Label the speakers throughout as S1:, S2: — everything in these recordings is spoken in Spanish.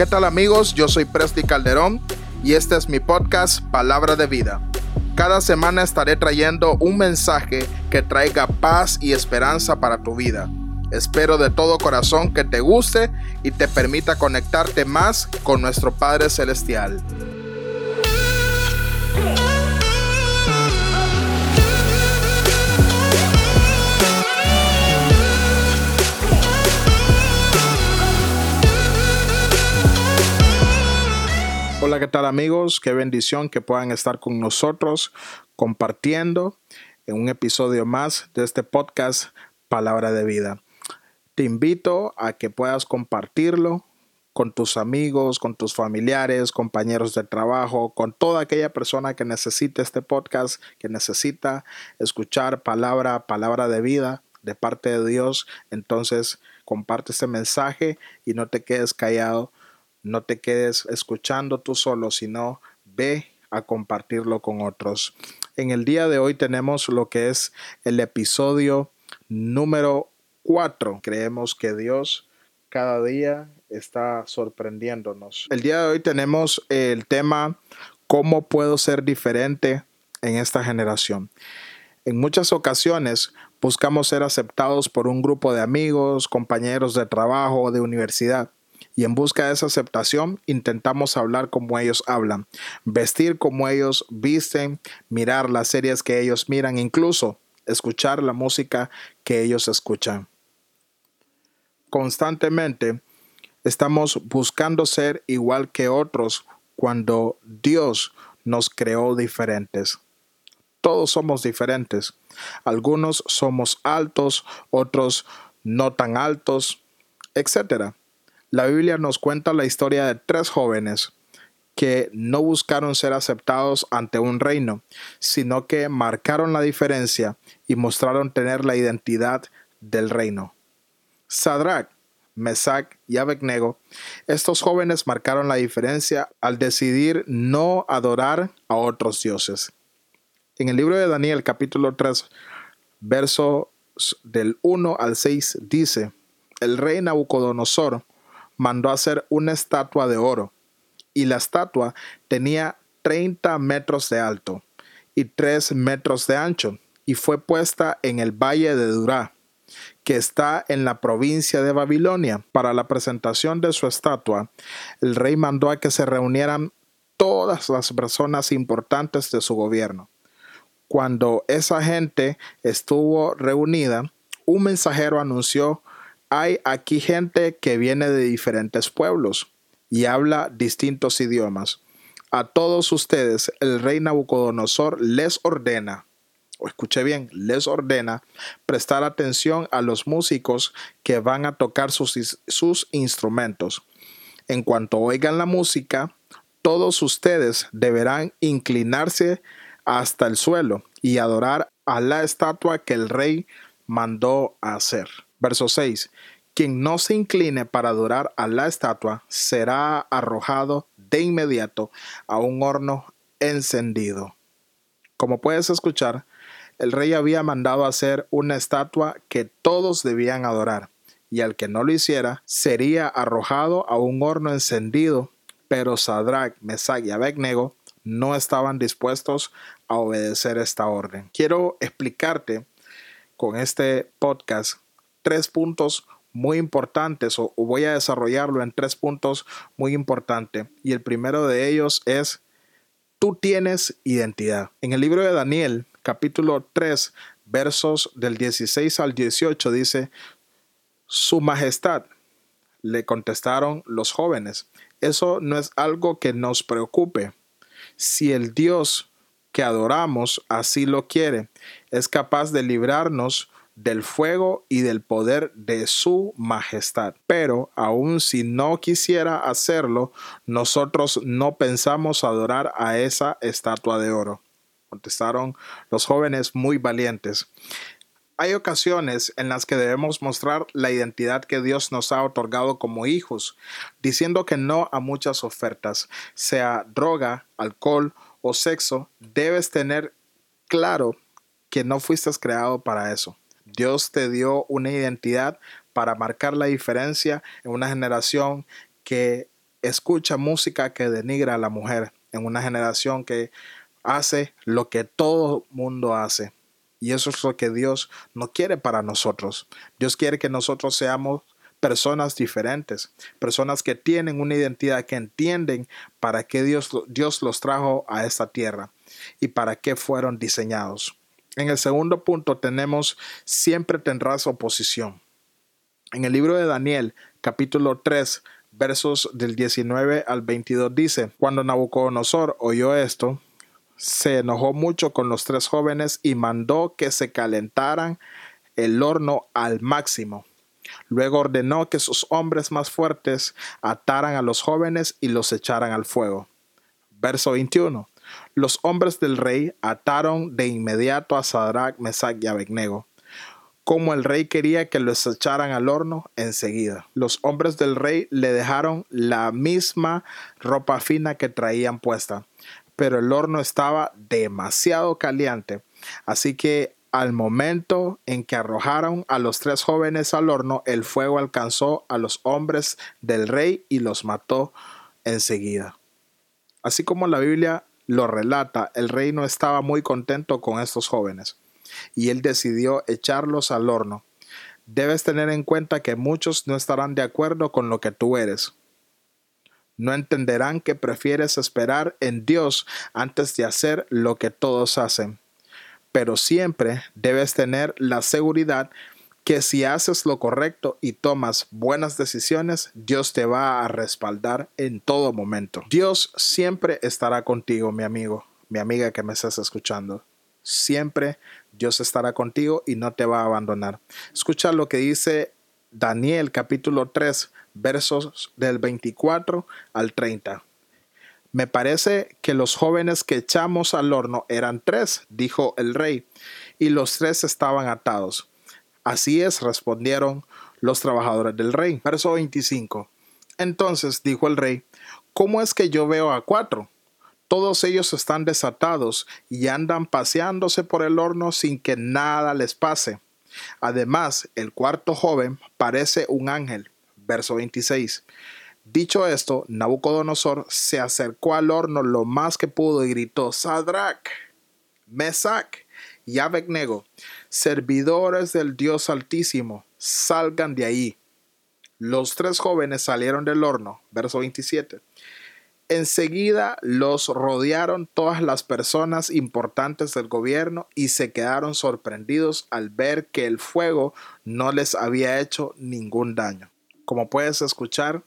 S1: ¿Qué tal amigos? Yo soy Presti Calderón y este es mi podcast Palabra de Vida. Cada semana estaré trayendo un mensaje que traiga paz y esperanza para tu vida. Espero de todo corazón que te guste y te permita conectarte más con nuestro Padre Celestial. Hola, ¿qué tal amigos? Qué bendición que puedan estar con nosotros compartiendo en un episodio más de este podcast Palabra de Vida. Te invito a que puedas compartirlo con tus amigos, con tus familiares, compañeros de trabajo, con toda aquella persona que necesite este podcast, que necesita escuchar palabra, palabra de vida de parte de Dios. Entonces, comparte este mensaje y no te quedes callado no te quedes escuchando tú solo, sino ve a compartirlo con otros. En el día de hoy tenemos lo que es el episodio número 4. Creemos que Dios cada día está sorprendiéndonos. El día de hoy tenemos el tema ¿Cómo puedo ser diferente en esta generación? En muchas ocasiones buscamos ser aceptados por un grupo de amigos, compañeros de trabajo o de universidad y en busca de esa aceptación intentamos hablar como ellos hablan, vestir como ellos visten, mirar las series que ellos miran, incluso escuchar la música que ellos escuchan. Constantemente estamos buscando ser igual que otros cuando Dios nos creó diferentes. Todos somos diferentes. Algunos somos altos, otros no tan altos, etcétera. La Biblia nos cuenta la historia de tres jóvenes que no buscaron ser aceptados ante un reino, sino que marcaron la diferencia y mostraron tener la identidad del reino. Sadrach, Mesach y Abednego, estos jóvenes marcaron la diferencia al decidir no adorar a otros dioses. En el libro de Daniel capítulo 3, versos del 1 al 6 dice, el rey Nabucodonosor mandó hacer una estatua de oro, y la estatua tenía 30 metros de alto y 3 metros de ancho, y fue puesta en el valle de Durá, que está en la provincia de Babilonia. Para la presentación de su estatua, el rey mandó a que se reunieran todas las personas importantes de su gobierno. Cuando esa gente estuvo reunida, un mensajero anunció hay aquí gente que viene de diferentes pueblos y habla distintos idiomas. A todos ustedes el rey Nabucodonosor les ordena, o escuche bien, les ordena prestar atención a los músicos que van a tocar sus, sus instrumentos. En cuanto oigan la música, todos ustedes deberán inclinarse hasta el suelo y adorar a la estatua que el rey mandó hacer. Verso 6. Quien no se incline para adorar a la estatua será arrojado de inmediato a un horno encendido. Como puedes escuchar, el rey había mandado hacer una estatua que todos debían adorar, y al que no lo hiciera sería arrojado a un horno encendido, pero Sadrach, Mesach y Abednego no estaban dispuestos a obedecer esta orden. Quiero explicarte con este podcast tres puntos muy importantes o, voy a desarrollarlo en tres puntos muy importantes. Y el primero de ellos es, tú tienes identidad. En el libro de Daniel, capítulo 3, versos del 16 al 18, dice, Su Majestad, le contestaron los jóvenes, eso no es algo que nos preocupe. Si el Dios que adoramos así lo quiere, es capaz de librarnos del fuego y del poder de su majestad. Pero aun si no quisiera hacerlo, nosotros no pensamos adorar a esa estatua de oro. Contestaron los jóvenes muy valientes. Hay ocasiones en las que debemos mostrar la identidad que Dios nos ha otorgado como hijos, diciendo que no a muchas ofertas, sea droga, alcohol o sexo, debes tener claro que no fuiste creado para eso. Dios te dio una identidad para marcar la diferencia en una generación que escucha música que denigra a la mujer en una generación que hace lo que todo mundo hace. Y eso es lo que Dios no quiere para nosotros. Dios quiere que nosotros seamos personas diferentes, personas que tienen una identidad, que entienden para qué Dios, Dios los trajo a esta tierra y para qué fueron diseñados. En el segundo punto tenemos siempre tendrás oposición. En el libro de Daniel, capítulo 3, versos del 19 al 22 dice, cuando Nabucodonosor oyó esto, se enojó mucho con los tres jóvenes y mandó que se calentaran el horno al máximo. Luego ordenó que sus hombres más fuertes ataran a los jóvenes y los echaran al fuego. Verso 21. Los hombres del rey ataron de inmediato a Sadrach, Mesach y Abednego. Como el rey quería que los echaran al horno, enseguida. Los hombres del rey le dejaron la misma ropa fina que traían puesta, pero el horno estaba demasiado caliente, así que al momento en que arrojaron a los tres jóvenes al horno, el fuego alcanzó a los hombres del rey y los mató enseguida. Así como la Biblia lo relata, el rey no estaba muy contento con estos jóvenes y él decidió echarlos al horno. Debes tener en cuenta que muchos no estarán de acuerdo con lo que tú eres. No entenderán que prefieres esperar en Dios antes de hacer lo que todos hacen. Pero siempre debes tener la seguridad que si haces lo correcto y tomas buenas decisiones, Dios te va a respaldar en todo momento. Dios siempre estará contigo, mi amigo, mi amiga que me estás escuchando. Siempre Dios estará contigo y no te va a abandonar. Escucha lo que dice Daniel capítulo 3, versos del 24 al 30. Me parece que los jóvenes que echamos al horno eran tres, dijo el rey, y los tres estaban atados. Así es, respondieron los trabajadores del rey. Verso 25. Entonces dijo el rey, ¿cómo es que yo veo a cuatro? Todos ellos están desatados y andan paseándose por el horno sin que nada les pase. Además, el cuarto joven parece un ángel. Verso 26. Dicho esto, Nabucodonosor se acercó al horno lo más que pudo y gritó, Sadrach, Mesach y Abednego, servidores del Dios Altísimo, salgan de ahí. Los tres jóvenes salieron del horno, verso 27. Enseguida los rodearon todas las personas importantes del gobierno y se quedaron sorprendidos al ver que el fuego no les había hecho ningún daño. Como puedes escuchar,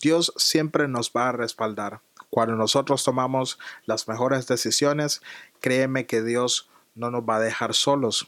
S1: Dios siempre nos va a respaldar. Cuando nosotros tomamos las mejores decisiones, créeme que Dios no nos va a dejar solos.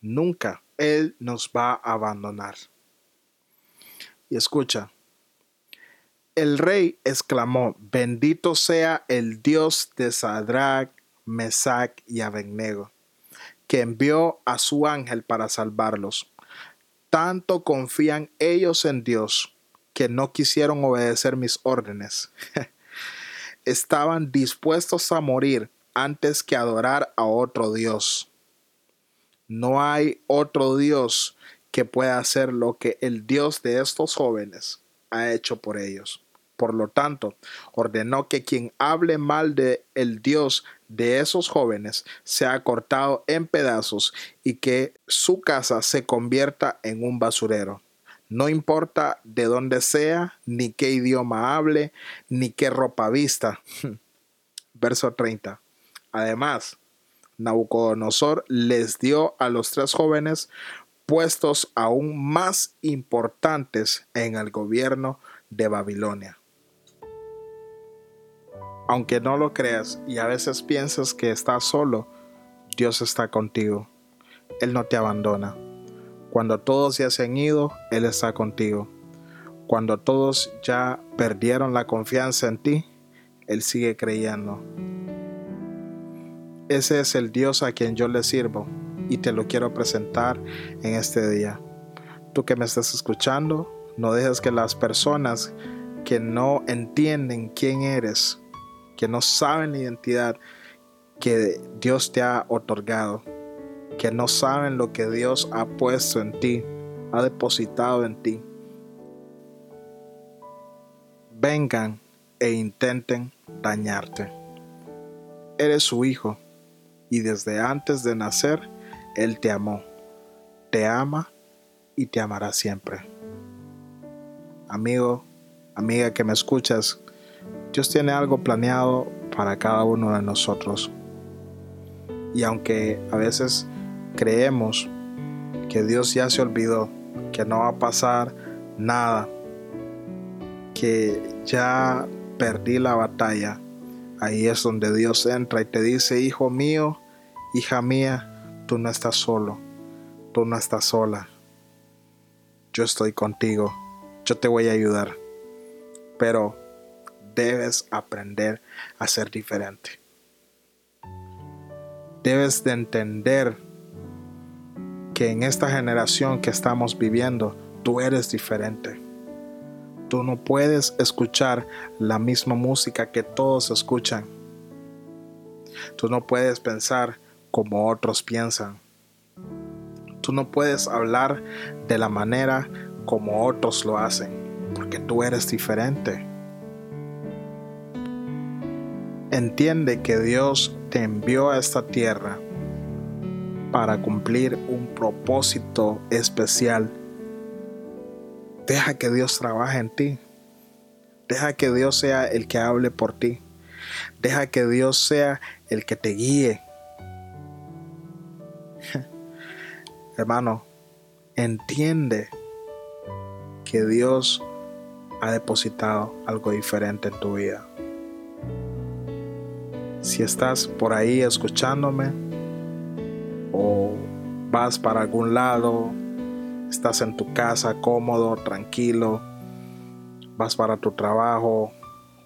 S1: Nunca Él nos va a abandonar. Y escucha, el rey exclamó, bendito sea el Dios de Sadrach, Mesach y Abednego, que envió a su ángel para salvarlos. Tanto confían ellos en Dios que no quisieron obedecer mis órdenes. Estaban dispuestos a morir antes que adorar a otro Dios. No hay otro Dios que pueda hacer lo que el Dios de estos jóvenes ha hecho por ellos. Por lo tanto, ordenó que quien hable mal de el Dios de esos jóvenes sea cortado en pedazos y que su casa se convierta en un basurero. No importa de dónde sea, ni qué idioma hable, ni qué ropa vista. Verso 30. Además, Nabucodonosor les dio a los tres jóvenes puestos aún más importantes en el gobierno de Babilonia. Aunque no lo creas y a veces piensas que estás solo, Dios está contigo. Él no te abandona. Cuando todos ya se han ido, Él está contigo. Cuando todos ya perdieron la confianza en ti, Él sigue creyendo. Ese es el Dios a quien yo le sirvo y te lo quiero presentar en este día. Tú que me estás escuchando, no dejes que las personas que no entienden quién eres, que no saben la identidad que Dios te ha otorgado, que no saben lo que Dios ha puesto en ti, ha depositado en ti. vengan e intenten dañarte. Eres su hijo y desde antes de nacer Él te amó, te ama y te amará siempre. Amigo, amiga que me escuchas, Dios tiene algo planeado para cada uno de nosotros. Y aunque a veces creemos que Dios ya se olvidó, que no va a pasar nada, que ya perdí la batalla, ahí es donde Dios entra y te dice, hijo mío, hija mía, tú no estás solo, tú no estás sola, yo estoy contigo, yo te voy a ayudar, pero debes aprender a ser diferente. Debes de entender que en esta generación que estamos viviendo, tú eres diferente. Tú no puedes escuchar la misma música que todos escuchan. Tú no puedes pensar como otros piensan. Tú no puedes hablar de la manera como otros lo hacen, porque tú eres diferente. Entiende que Dios te envió a esta tierra para cumplir un propósito especial. Deja que Dios trabaje en ti. Deja que Dios sea el que hable por ti. Deja que Dios sea el que te guíe. Hermano, entiende que Dios ha depositado algo diferente en tu vida. Si estás por ahí escuchándome o vas para algún lado, estás en tu casa cómodo, tranquilo, vas para tu trabajo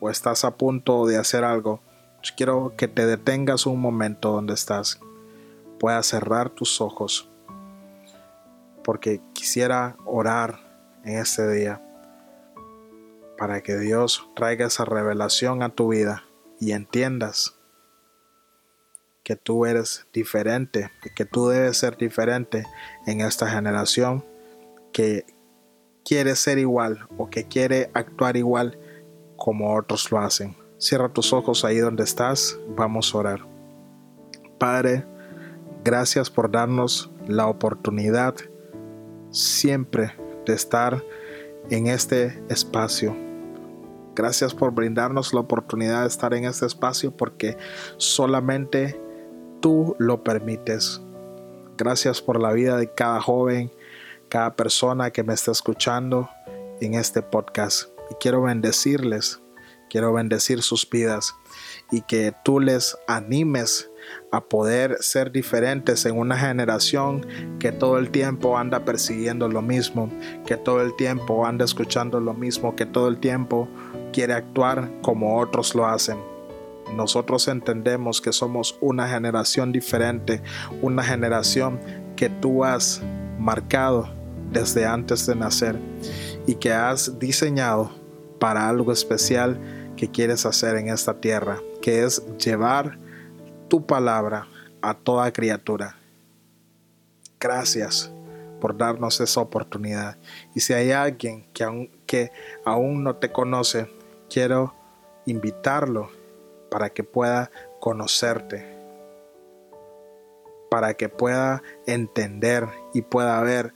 S1: o estás a punto de hacer algo, pues quiero que te detengas un momento donde estás, puedas cerrar tus ojos, porque quisiera orar en este día para que Dios traiga esa revelación a tu vida y entiendas que tú eres diferente, que tú debes ser diferente en esta generación que quiere ser igual o que quiere actuar igual como otros lo hacen. Cierra tus ojos ahí donde estás, vamos a orar. Padre, gracias por darnos la oportunidad siempre de estar en este espacio. Gracias por brindarnos la oportunidad de estar en este espacio porque solamente tú lo permites. Gracias por la vida de cada joven, cada persona que me está escuchando en este podcast. Y quiero bendecirles, quiero bendecir sus vidas y que tú les animes a poder ser diferentes en una generación que todo el tiempo anda persiguiendo lo mismo, que todo el tiempo anda escuchando lo mismo, que todo el tiempo quiere actuar como otros lo hacen. Nosotros entendemos que somos una generación diferente, una generación que tú has marcado desde antes de nacer y que has diseñado para algo especial que quieres hacer en esta tierra, que es llevar tu palabra a toda criatura. Gracias por darnos esa oportunidad. Y si hay alguien que aún, que aún no te conoce, quiero invitarlo para que pueda conocerte, para que pueda entender y pueda ver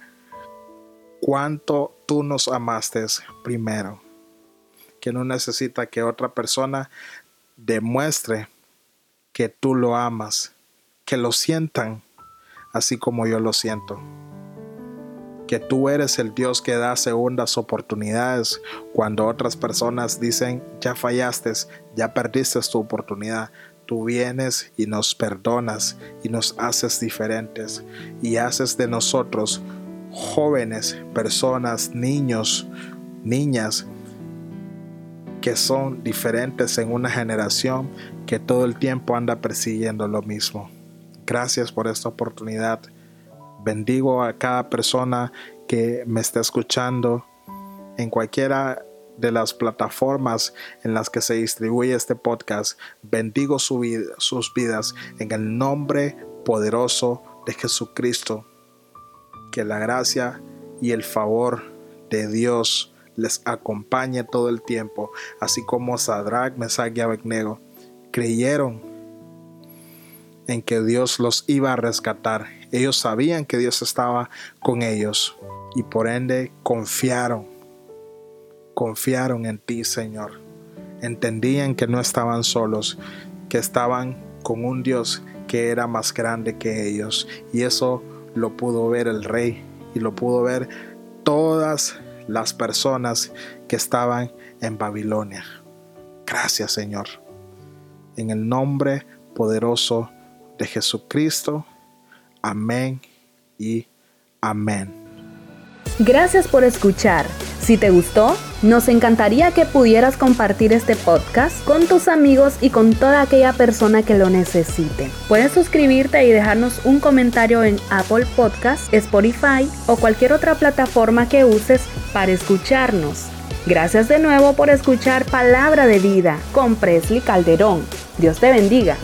S1: cuánto tú nos amaste primero, que no necesita que otra persona demuestre que tú lo amas, que lo sientan así como yo lo siento que tú eres el Dios que da segundas oportunidades cuando otras personas dicen, ya fallaste, ya perdiste tu oportunidad. Tú vienes y nos perdonas y nos haces diferentes y haces de nosotros jóvenes, personas, niños, niñas que son diferentes en una generación que todo el tiempo anda persiguiendo lo mismo. Gracias por esta oportunidad. Bendigo a cada persona que me está escuchando en cualquiera de las plataformas en las que se distribuye este podcast. Bendigo sus vidas en el nombre poderoso de Jesucristo. Que la gracia y el favor de Dios les acompañe todo el tiempo, así como Sadrach, Mesach y Abednego creyeron en que Dios los iba a rescatar. Ellos sabían que Dios estaba con ellos y por ende confiaron. Confiaron en ti, Señor. Entendían que no estaban solos, que estaban con un Dios que era más grande que ellos. Y eso lo pudo ver el rey y lo pudo ver todas las personas que estaban en Babilonia. Gracias, Señor. En el nombre poderoso de Jesucristo. Amén y amén.
S2: Gracias por escuchar. Si te gustó, nos encantaría que pudieras compartir este podcast con tus amigos y con toda aquella persona que lo necesite. Puedes suscribirte y dejarnos un comentario en Apple Podcast, Spotify o cualquier otra plataforma que uses para escucharnos. Gracias de nuevo por escuchar Palabra de Vida con Presley Calderón. Dios te bendiga.